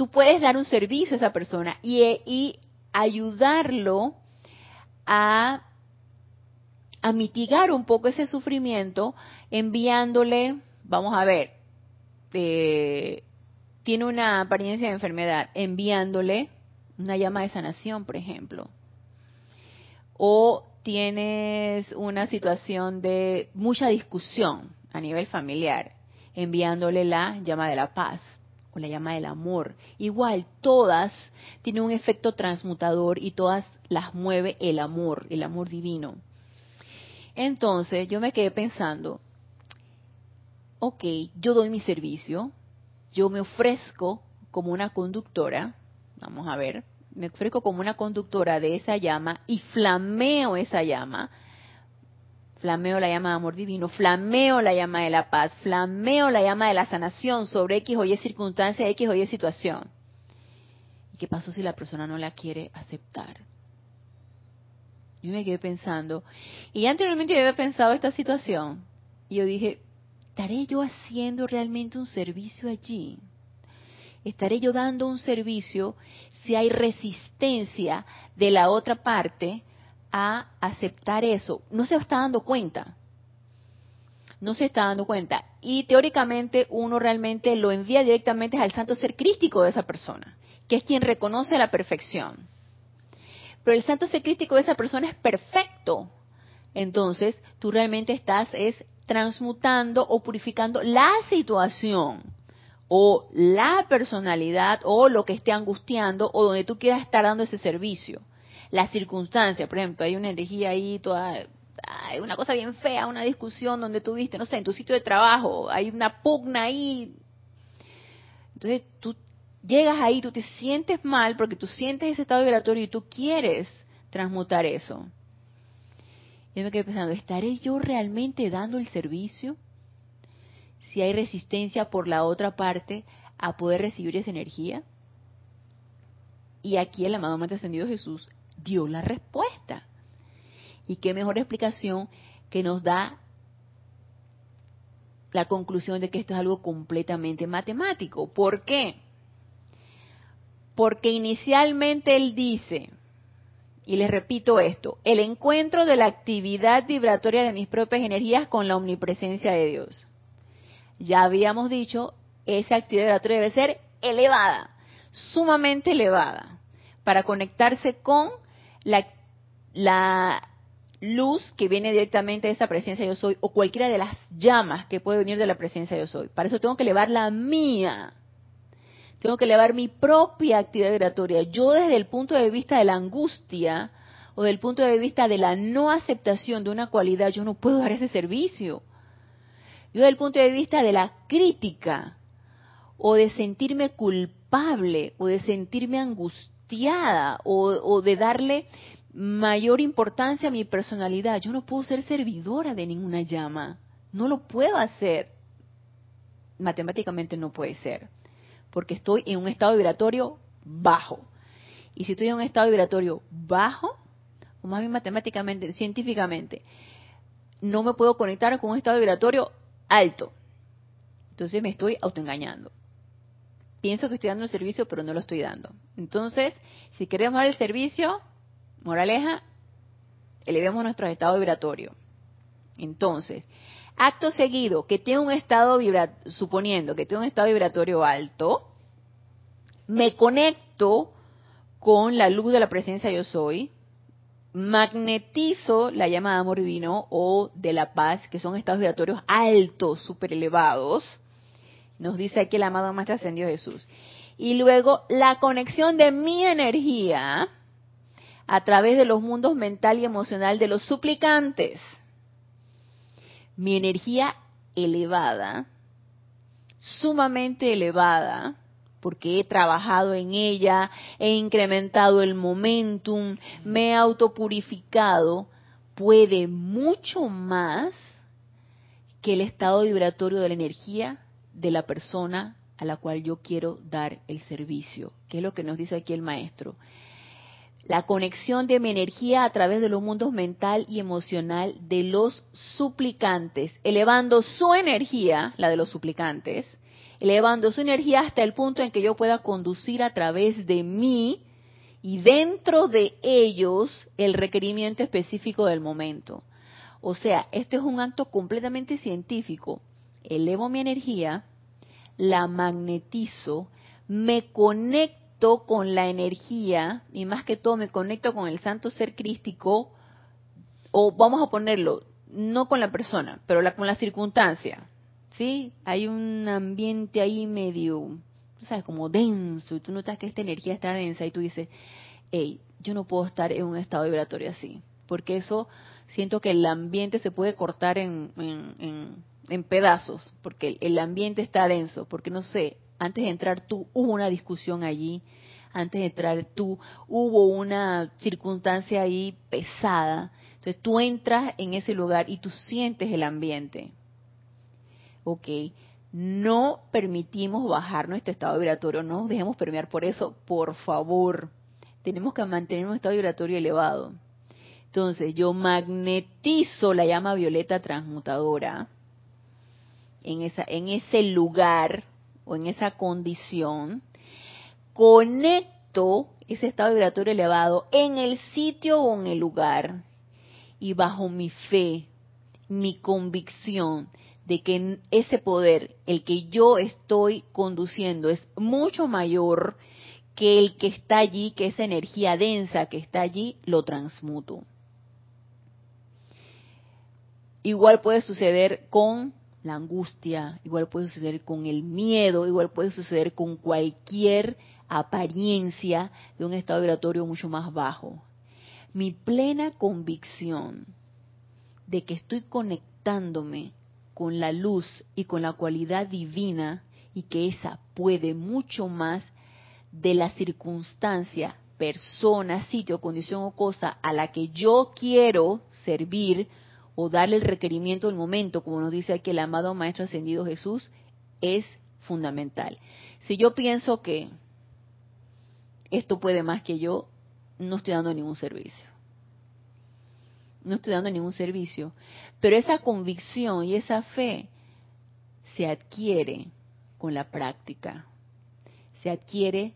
tú puedes dar un servicio a esa persona y, y ayudarlo a a mitigar un poco ese sufrimiento enviándole, vamos a ver, eh, tiene una apariencia de enfermedad, enviándole una llama de sanación, por ejemplo. O tienes una situación de mucha discusión a nivel familiar, enviándole la llama de la paz o la llama del amor. Igual, todas tienen un efecto transmutador y todas las mueve el amor, el amor divino. Entonces yo me quedé pensando, ok, yo doy mi servicio, yo me ofrezco como una conductora, vamos a ver, me ofrezco como una conductora de esa llama y flameo esa llama, flameo la llama de amor divino, flameo la llama de la paz, flameo la llama de la sanación sobre X o Y circunstancia, X o Y situación. ¿Y qué pasó si la persona no la quiere aceptar? Yo me quedé pensando, y anteriormente yo había pensado esta situación, y yo dije, ¿estaré yo haciendo realmente un servicio allí? ¿Estaré yo dando un servicio si hay resistencia de la otra parte a aceptar eso? No se está dando cuenta. No se está dando cuenta. Y teóricamente uno realmente lo envía directamente al santo ser crístico de esa persona, que es quien reconoce la perfección pero el santo ser crítico de esa persona es perfecto. Entonces, tú realmente estás es transmutando o purificando la situación o la personalidad o lo que esté angustiando o donde tú quieras estar dando ese servicio. La circunstancia, por ejemplo, hay una energía ahí toda, hay una cosa bien fea, una discusión donde tú viste, no sé, en tu sitio de trabajo, hay una pugna ahí. Entonces tú llegas ahí, tú te sientes mal porque tú sientes ese estado vibratorio y tú quieres transmutar eso. Y me quedé pensando, ¿estaré yo realmente dando el servicio? Si hay resistencia por la otra parte a poder recibir esa energía. Y aquí el amado Maestro Ascendido Jesús dio la respuesta. Y qué mejor explicación que nos da la conclusión de que esto es algo completamente matemático. ¿Por qué? Porque inicialmente él dice, y les repito esto, el encuentro de la actividad vibratoria de mis propias energías con la omnipresencia de Dios. Ya habíamos dicho, esa actividad vibratoria debe ser elevada, sumamente elevada, para conectarse con la, luz que viene directamente de esa presencia yo soy, o cualquiera de las llamas que puede venir de la presencia yo soy. Para eso tengo que elevar la mía tengo que elevar mi propia actividad vibratoria. Yo desde el punto de vista de la angustia o del punto de vista de la no aceptación de una cualidad, yo no puedo dar ese servicio. Yo desde el punto de vista de la crítica o de sentirme culpable o de sentirme o, o de darle mayor importancia a mi personalidad, yo no puedo ser servidora de ninguna llama. No lo puedo hacer. Matemáticamente no puede ser porque estoy en un estado vibratorio bajo. Y si estoy en un estado vibratorio bajo, o más bien matemáticamente, científicamente, no me puedo conectar con un estado vibratorio alto. Entonces me estoy autoengañando. Pienso que estoy dando el servicio, pero no lo estoy dando. Entonces, si queremos dar el servicio, moraleja, elevemos nuestro estado vibratorio. Entonces, acto seguido que tiene un estado vibratorio, suponiendo que tiene un estado vibratorio alto, me conecto con la luz de la presencia yo soy, magnetizo la llama de amor divino o de la paz, que son estados vibratorios altos, super elevados, nos dice aquí el amado Maestro Ascendido Jesús. Y luego la conexión de mi energía a través de los mundos mental y emocional de los suplicantes mi energía elevada, sumamente elevada, porque he trabajado en ella, he incrementado el momentum, me he autopurificado, puede mucho más que el estado vibratorio de la energía de la persona a la cual yo quiero dar el servicio, que es lo que nos dice aquí el maestro. La conexión de mi energía a través de los mundos mental y emocional de los suplicantes, elevando su energía, la de los suplicantes, elevando su energía hasta el punto en que yo pueda conducir a través de mí y dentro de ellos el requerimiento específico del momento. O sea, esto es un acto completamente científico. Elevo mi energía, la magnetizo, me conecto con la energía y más que todo me conecto con el santo ser crístico, o vamos a ponerlo, no con la persona, pero con la circunstancia. ¿Sí? Hay un ambiente ahí medio, sabes, como denso, y tú notas que esta energía está densa y tú dices, hey, yo no puedo estar en un estado vibratorio así, porque eso siento que el ambiente se puede cortar en, en, pedazos, porque el, ambiente está denso, porque no sé, antes de entrar tú hubo una discusión allí, antes de entrar tú hubo una circunstancia ahí pesada, entonces tú entras en ese lugar y tú sientes el ambiente. Ok, no permitimos bajar nuestro estado vibratorio, no nos dejemos permear por eso, por favor. Tenemos que mantener un estado vibratorio elevado. Entonces yo magnetizo la llama violeta transmutadora en, esa, en ese lugar o en esa condición, conecto ese estado vibratorio elevado en el sitio o en el lugar y bajo mi fe, mi convicción de que ese poder, el que yo estoy conduciendo, es mucho mayor que el que está allí, que esa energía densa que está allí, lo transmuto. Igual puede suceder con la angustia, igual puede suceder con el miedo, igual puede suceder con cualquier apariencia de un estado vibratorio mucho más bajo. Mi plena convicción de que estoy conectándome con la luz y con la cualidad divina y que esa puede mucho más de la circunstancia, persona, sitio, condición o cosa a la que yo quiero servir o darle el requerimiento del momento, como nos dice aquí el amado Maestro Ascendido Jesús, es fundamental. Si yo pienso que esto puede más que yo, no estoy dando ningún servicio. No estoy dando ningún servicio. Pero esa convicción y esa fe se adquiere con la práctica. Se adquiere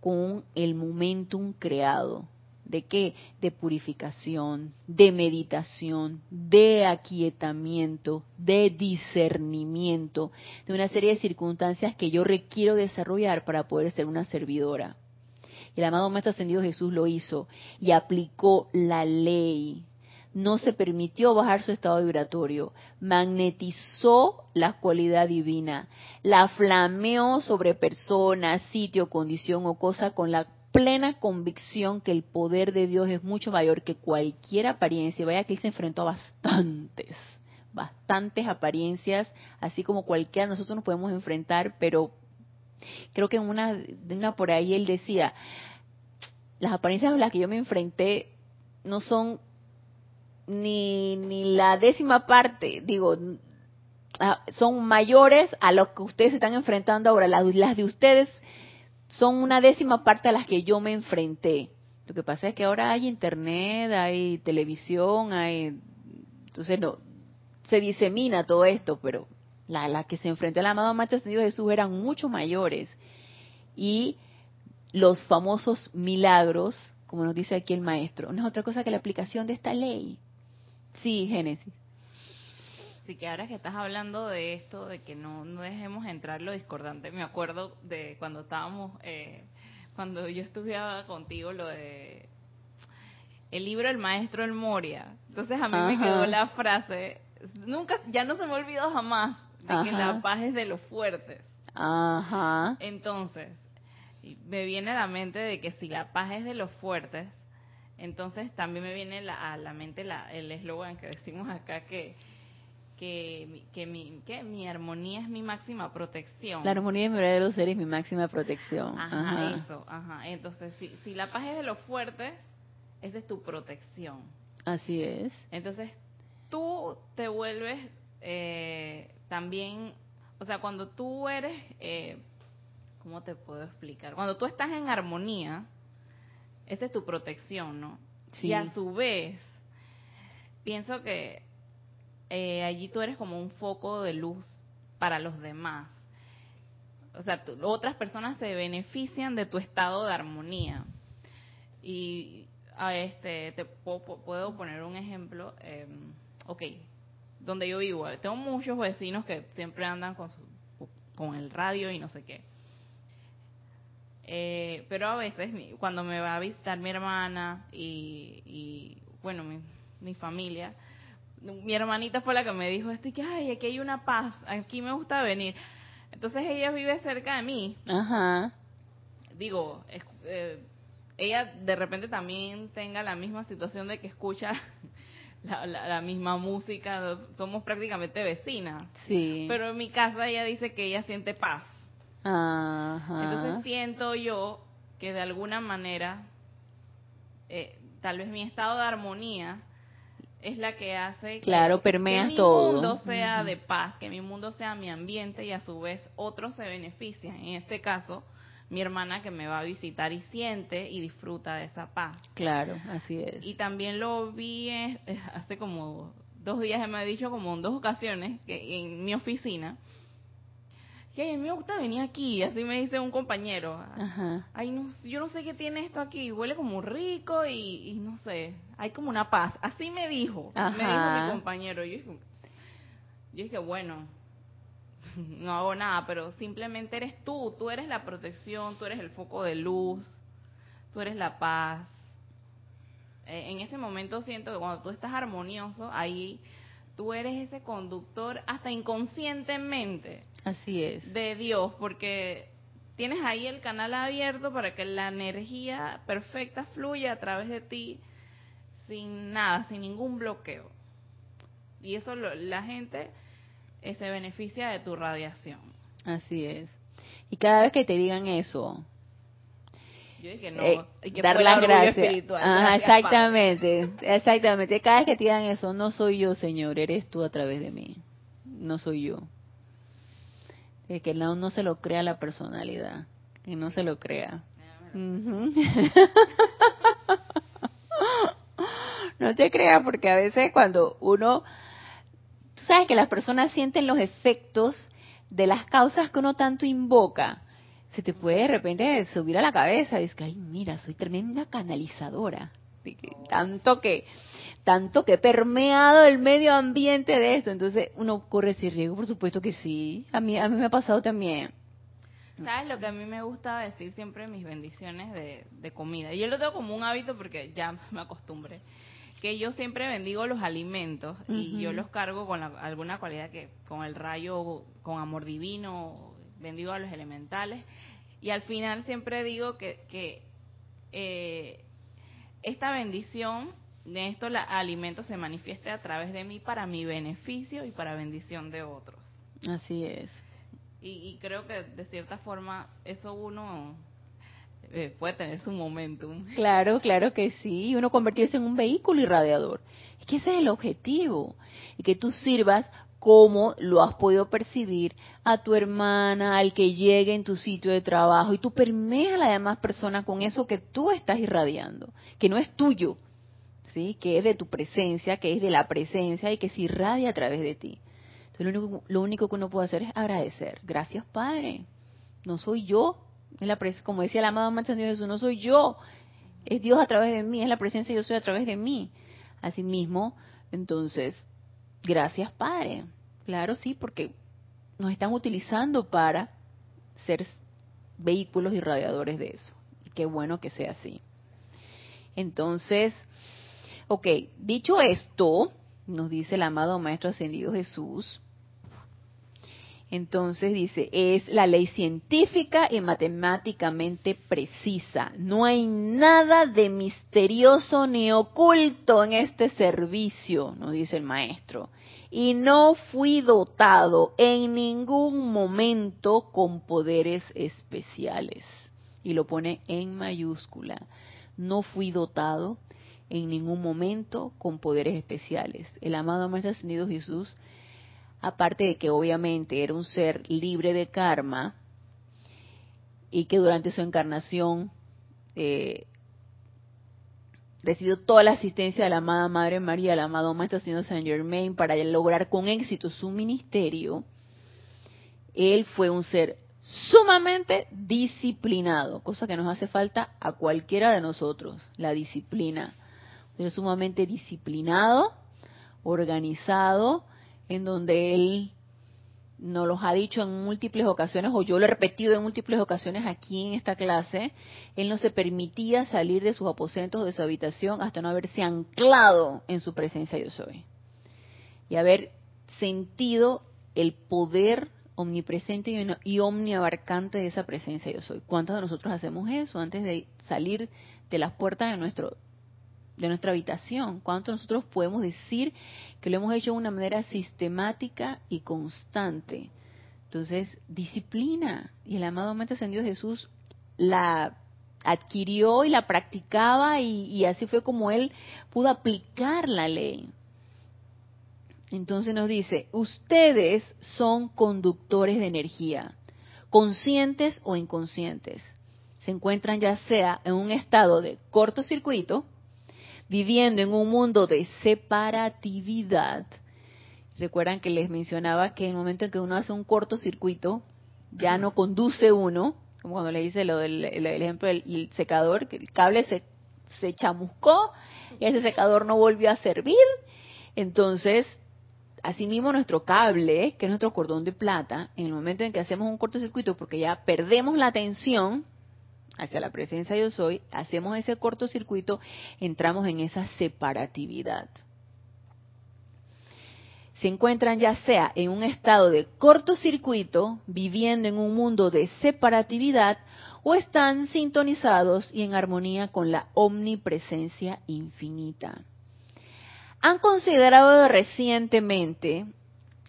con el momentum creado. ¿De qué? De purificación, de meditación, de aquietamiento, de discernimiento, de una serie de circunstancias que yo requiero desarrollar para poder ser una servidora. El amado Maestro Ascendido Jesús lo hizo y aplicó la ley. No se permitió bajar su estado vibratorio, magnetizó la cualidad divina, la flameó sobre persona, sitio, condición o cosa con la plena convicción que el poder de Dios es mucho mayor que cualquier apariencia. Vaya que él se enfrentó a bastantes, bastantes apariencias, así como cualquiera nosotros nos podemos enfrentar, pero creo que en una, una por ahí él decía, las apariencias a las que yo me enfrenté no son ni, ni la décima parte, digo, ah, son mayores a lo que ustedes están enfrentando ahora. Las de ustedes son una décima parte a las que yo me enfrenté. Lo que pasa es que ahora hay internet, hay televisión, hay... Entonces no, se disemina todo esto, pero la, la que se enfrentó al amado Maestro Ascendido Jesús eran mucho mayores. Y los famosos milagros, como nos dice aquí el maestro, no es otra cosa que la aplicación de esta ley. Sí, Génesis. Así que ahora que estás hablando de esto, de que no, no dejemos entrar lo discordante, me acuerdo de cuando estábamos, eh, cuando yo estudiaba contigo lo de el libro El Maestro El Moria. Entonces a mí me quedó la frase, nunca, ya no se me olvidó jamás, de que la paz es de los fuertes. Ajá. Entonces, me viene a la mente de que si la paz es de los fuertes, entonces también me viene a la mente la, el eslogan que decimos acá que que, que, mi, que mi armonía es mi máxima protección. La armonía y mi de los seres es mi máxima protección. Ajá, eso, ajá. Entonces, si, si la paz es de los fuertes, esa es tu protección. Así es. Entonces, tú te vuelves eh, también, o sea, cuando tú eres, eh, ¿cómo te puedo explicar? Cuando tú estás en armonía, esa es tu protección, ¿no? Sí. Y a su vez, pienso que eh, allí tú eres como un foco de luz para los demás. O sea, otras personas se benefician de tu estado de armonía. Y a este te puedo, puedo poner un ejemplo. eh, ok, donde yo vivo, tengo muchos vecinos que siempre andan con, su, con el radio y no sé qué. Eh, pero a veces, cuando me va a visitar mi hermana y, y, bueno, mi, mi familia, mi hermanita fue la que me dijo esto y que, ay, aquí hay una paz, aquí me gusta venir. Entonces ella vive cerca de mí. Ajá. Digo, es- eh, ella de repente también tenga la misma situación de que escucha <laughs> la, la- la misma música, somos prácticamente vecinas. Sí. Pero en mi casa ella dice que ella siente paz. Ajá. Entonces siento yo que de alguna manera, eh, tal vez mi estado de armonía es la que hace que, Claro, permeas que mi todo. mundo sea de paz, que mi mundo sea mi ambiente y a su vez otros se benefician. En este caso, mi hermana que me va a visitar y siente y disfruta de esa paz. Claro, así es. Y también lo vi eh, <laughs> hace como dos días, me ha dicho como en dos ocasiones, que en mi oficina, que "Ay, a mí me gusta venir aquí, así me dice un compañero. Ajá. Ay, no, yo no sé qué tiene esto aquí, huele como rico y, y no sé, hay como una paz. Así me dijo, me dijo Ajá. mi compañero. Yo dije, yo dije, bueno, <laughs> no hago nada, pero simplemente eres tú, tú eres la protección, tú eres el foco de luz, tú eres la paz. Eh, en ese momento siento que cuando tú estás armonioso, ahí tú eres ese conductor hasta inconscientemente Así es. de Dios, porque tienes ahí el canal abierto para que la energía perfecta fluya a través de ti sin nada, sin ningún bloqueo. Y eso lo- la gente eh, se beneficia de tu radiación. Así es. Y cada vez que te digan eso, Yo dije, no, eh, y que dar las gracias. Ajá, exactamente, exactamente. Cada vez que te digan eso, no soy yo, Señor, eres tú a través de mí. No soy yo. Es que no, no se lo crea la personalidad, que no se lo crea. <laughs> No te creas, porque a veces cuando uno, tú sabes que las personas sienten los efectos de las causas que uno tanto invoca, se te puede de repente subir a la cabeza y dices que, ay, mira, soy tremenda canalizadora. Tanto que, tanto que he permeado el medio ambiente de esto, entonces uno corre ese riesgo, por supuesto que sí. A mí, a mí me ha pasado también. ¿Sabes lo que a mí me gusta decir siempre mis bendiciones de, de comida? Y yo lo tengo como un hábito porque ya <laughs> me acostumbré. Que yo siempre bendigo los alimentos y yo los cargo con la- alguna cualidad que, con el rayo, con amor divino, bendigo a los elementales. Y al final siempre digo que, que eh, esta bendición de estos alimentos se manifieste a través de mí para mi beneficio y para bendición de otros. Así es. Y, y creo que de cierta forma eso uno eh, puede tener su momentum. Claro, claro que sí. Uno convertirse en un vehículo irradiador. Es que ese es el objetivo. Y que tú sirvas como lo has podido percibir a tu hermana, al que llegue en tu sitio de trabajo. Y tú permeas a las demás personas con eso que tú estás irradiando. Que no es tuyo. ¿Sí? Que es de tu presencia, que es de la presencia y que se irradia a través de ti. Entonces lo único, lo único que uno puede hacer es agradecer. Gracias, Padre. No soy yo. Es la como decía el amado Maestro Dios Jesús, no soy yo. Es Dios a través de mí, es la presencia yo soy a través de mí. Asimismo, entonces, gracias, Padre. Claro, sí, porque nos están utilizando para ser vehículos irradiadores de eso. Y qué bueno que sea así. Entonces, ok, dicho esto, nos dice el amado Maestro Ascendido Jesús, entonces dice, es la ley científica y matemáticamente precisa. No hay nada de misterioso ni oculto en este servicio, nos dice el maestro. Y no fui dotado en ningún momento con poderes especiales. Y lo pone en mayúscula. No fui dotado en ningún momento con poderes especiales. El amado Maestro Ascendido Jesús, aparte de que obviamente era un ser libre de karma y que durante su encarnación eh, recibió toda la asistencia de la amada Madre María, el amado Maestro Ascendido Saint Germain, para lograr con éxito su ministerio, él fue un ser sumamente disciplinado, cosa que nos hace falta a cualquiera de nosotros, la disciplina. Es sumamente disciplinado, organizado, en donde él nos los ha dicho en múltiples ocasiones, o yo lo he repetido en múltiples ocasiones aquí en esta clase, él no se permitía salir de sus aposentos de su habitación hasta no haberse anclado en su presencia yo soy. Y haber sentido el poder omnipresente y omniabarcante de esa presencia yo soy. ¿Cuántos de nosotros hacemos eso antes de salir de las puertas de nuestro de nuestra habitación? ¿Cuántos de nosotros podemos decir que lo hemos hecho de una manera sistemática y constante? Entonces, disciplina. Y el amado Mente Ascendido Jesús la adquirió y la practicaba y, y así fue como él pudo aplicar la ley. Entonces nos dice, ustedes son conductores de energía, conscientes o inconscientes. Se encuentran ya sea en un estado de cortocircuito, viviendo en un mundo de separatividad. Recuerdan que les mencionaba que en el momento en que uno hace un cortocircuito, ya no conduce uno, como cuando le dice lo del el, ejemplo del secador, que el cable se, se chamuscó y ese secador no volvió a servir. Entonces, Asimismo, nuestro cable, que es nuestro cordón de plata, en el momento en que hacemos un cortocircuito, porque ya perdemos la atención hacia la presencia yo soy, hacemos ese cortocircuito, entramos en esa separatividad. Se encuentran ya sea en un estado de cortocircuito, viviendo en un mundo de separatividad, o están sintonizados y en armonía con la omnipresencia infinita han considerado recientemente,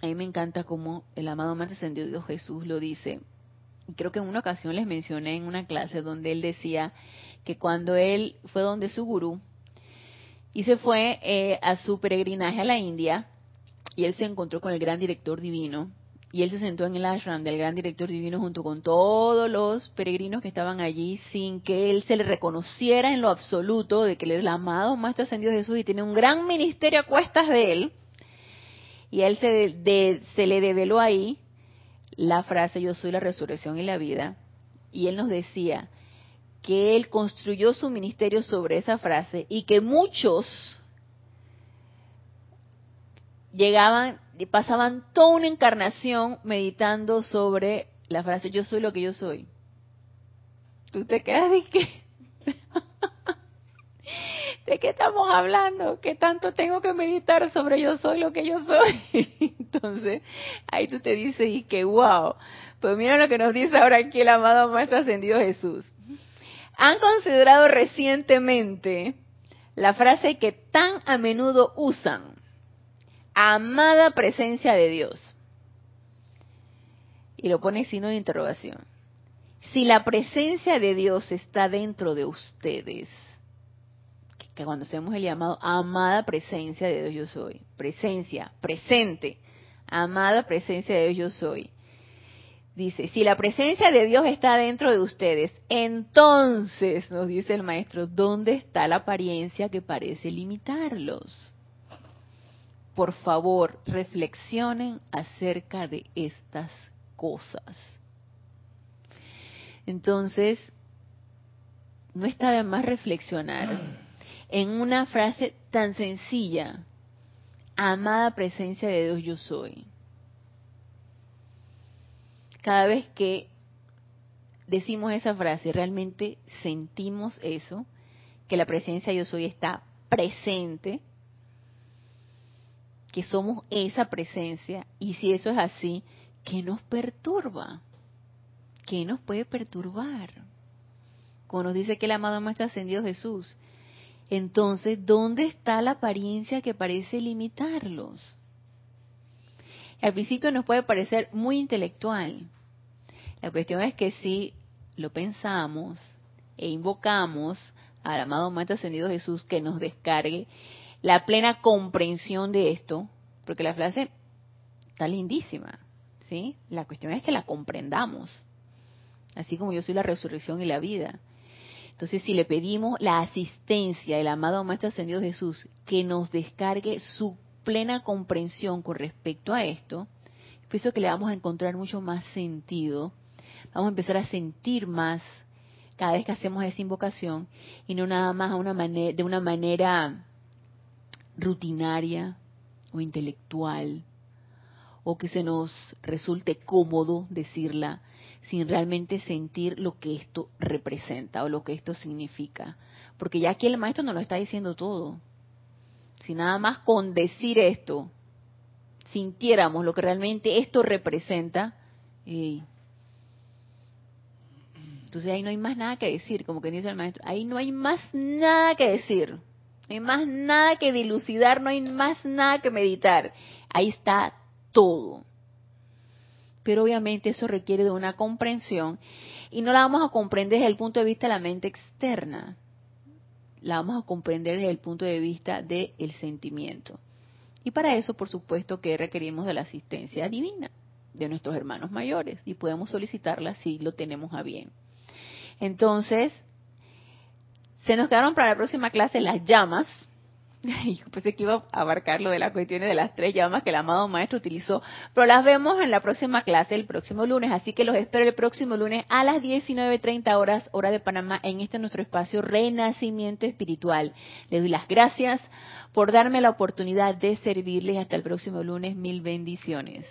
a mí me encanta como el amado más ascendido Jesús lo dice, y creo que en una ocasión les mencioné en una clase donde él decía que cuando él fue donde su gurú y se fue eh, a su peregrinaje a la India y él se encontró con el gran director divino y él se sentó en el ashram del gran director divino junto con todos los peregrinos que estaban allí sin que él se le reconociera en lo absoluto de que él es el amado Maestro Ascendido Jesús y tiene un gran ministerio a cuestas de él. Y él se, se le develó ahí la frase yo soy la resurrección y la vida. Y él nos decía que él construyó su ministerio sobre esa frase y que muchos llegaban y pasaban toda una encarnación meditando sobre la frase yo soy lo que yo soy. Tú te quedas de qué? ¿De qué estamos hablando? ¿Qué tanto tengo que meditar sobre yo soy lo que yo soy? <laughs> Entonces, ahí tú te dices, y que wow. Pues mira lo que nos dice ahora aquí el amado Maestro Ascendido Jesús. Han considerado recientemente la frase que tan a menudo usan amada presencia de Dios. Y lo pone signo de interrogación. Si la presencia de Dios está dentro de ustedes, que cuando hacemos el llamado amada presencia de Dios yo soy, presencia, presente, amada presencia de Dios yo soy. Dice, si la presencia de Dios está dentro de ustedes, entonces, nos dice el maestro, ¿dónde está la apariencia que parece limitarlos? por favor, reflexionen acerca de estas cosas. Entonces, no está de más reflexionar en una frase tan sencilla, amada presencia de Dios yo soy. Cada vez que decimos esa frase, realmente sentimos eso, que la presencia yo soy está presente que somos esa presencia y si eso es así, ¿qué nos perturba? ¿Qué nos puede perturbar? Como nos dice que el amado Maestro Ascendido Jesús. Entonces, ¿dónde está la apariencia que parece limitarlos? Al principio nos puede parecer muy intelectual. La cuestión es que si lo pensamos e invocamos al amado Maestro Ascendido Jesús que nos descargue la plena comprensión de esto, porque la frase está lindísima, ¿sí? La cuestión es que la comprendamos, así como yo soy la resurrección y la vida. Entonces, si le pedimos la asistencia del amado Maestro Ascendido Jesús que nos descargue su plena comprensión con respecto a esto, pienso que le vamos a encontrar mucho más sentido, vamos a empezar a sentir más cada vez que hacemos esa invocación y no nada más a una de una manera rutinaria o intelectual o que se nos resulte cómodo decirla sin realmente sentir lo que esto representa o lo que esto significa. Porque ya aquí el maestro nos lo está diciendo todo. Si nada más con decir esto sintiéramos lo que realmente esto representa, entonces ahí no hay más nada que decir, como que dice el maestro, ahí no hay más nada que decir, no hay más nada que dilucidar, no hay más nada que meditar, ahí está todo. Pero obviamente eso requiere de una comprensión y no la vamos a comprender desde el punto de vista de la mente externa, la vamos a comprender desde el punto de vista del sentimiento. Y para eso, por supuesto, que requerimos de la asistencia divina de nuestros hermanos mayores y podemos solicitarla si lo tenemos a bien. Entonces, se nos quedaron para la próxima clase las llamas. <laughs> Yo pensé que iba a abarcar lo de las cuestiones de las tres llamas que el amado maestro utilizó, pero las vemos en la próxima clase el próximo lunes, así que los espero el próximo lunes a las 19.30 horas, hora de Panamá, en este nuestro espacio Renacimiento Espiritual. Les doy las gracias por darme la oportunidad de servirles hasta el próximo lunes. Mil bendiciones.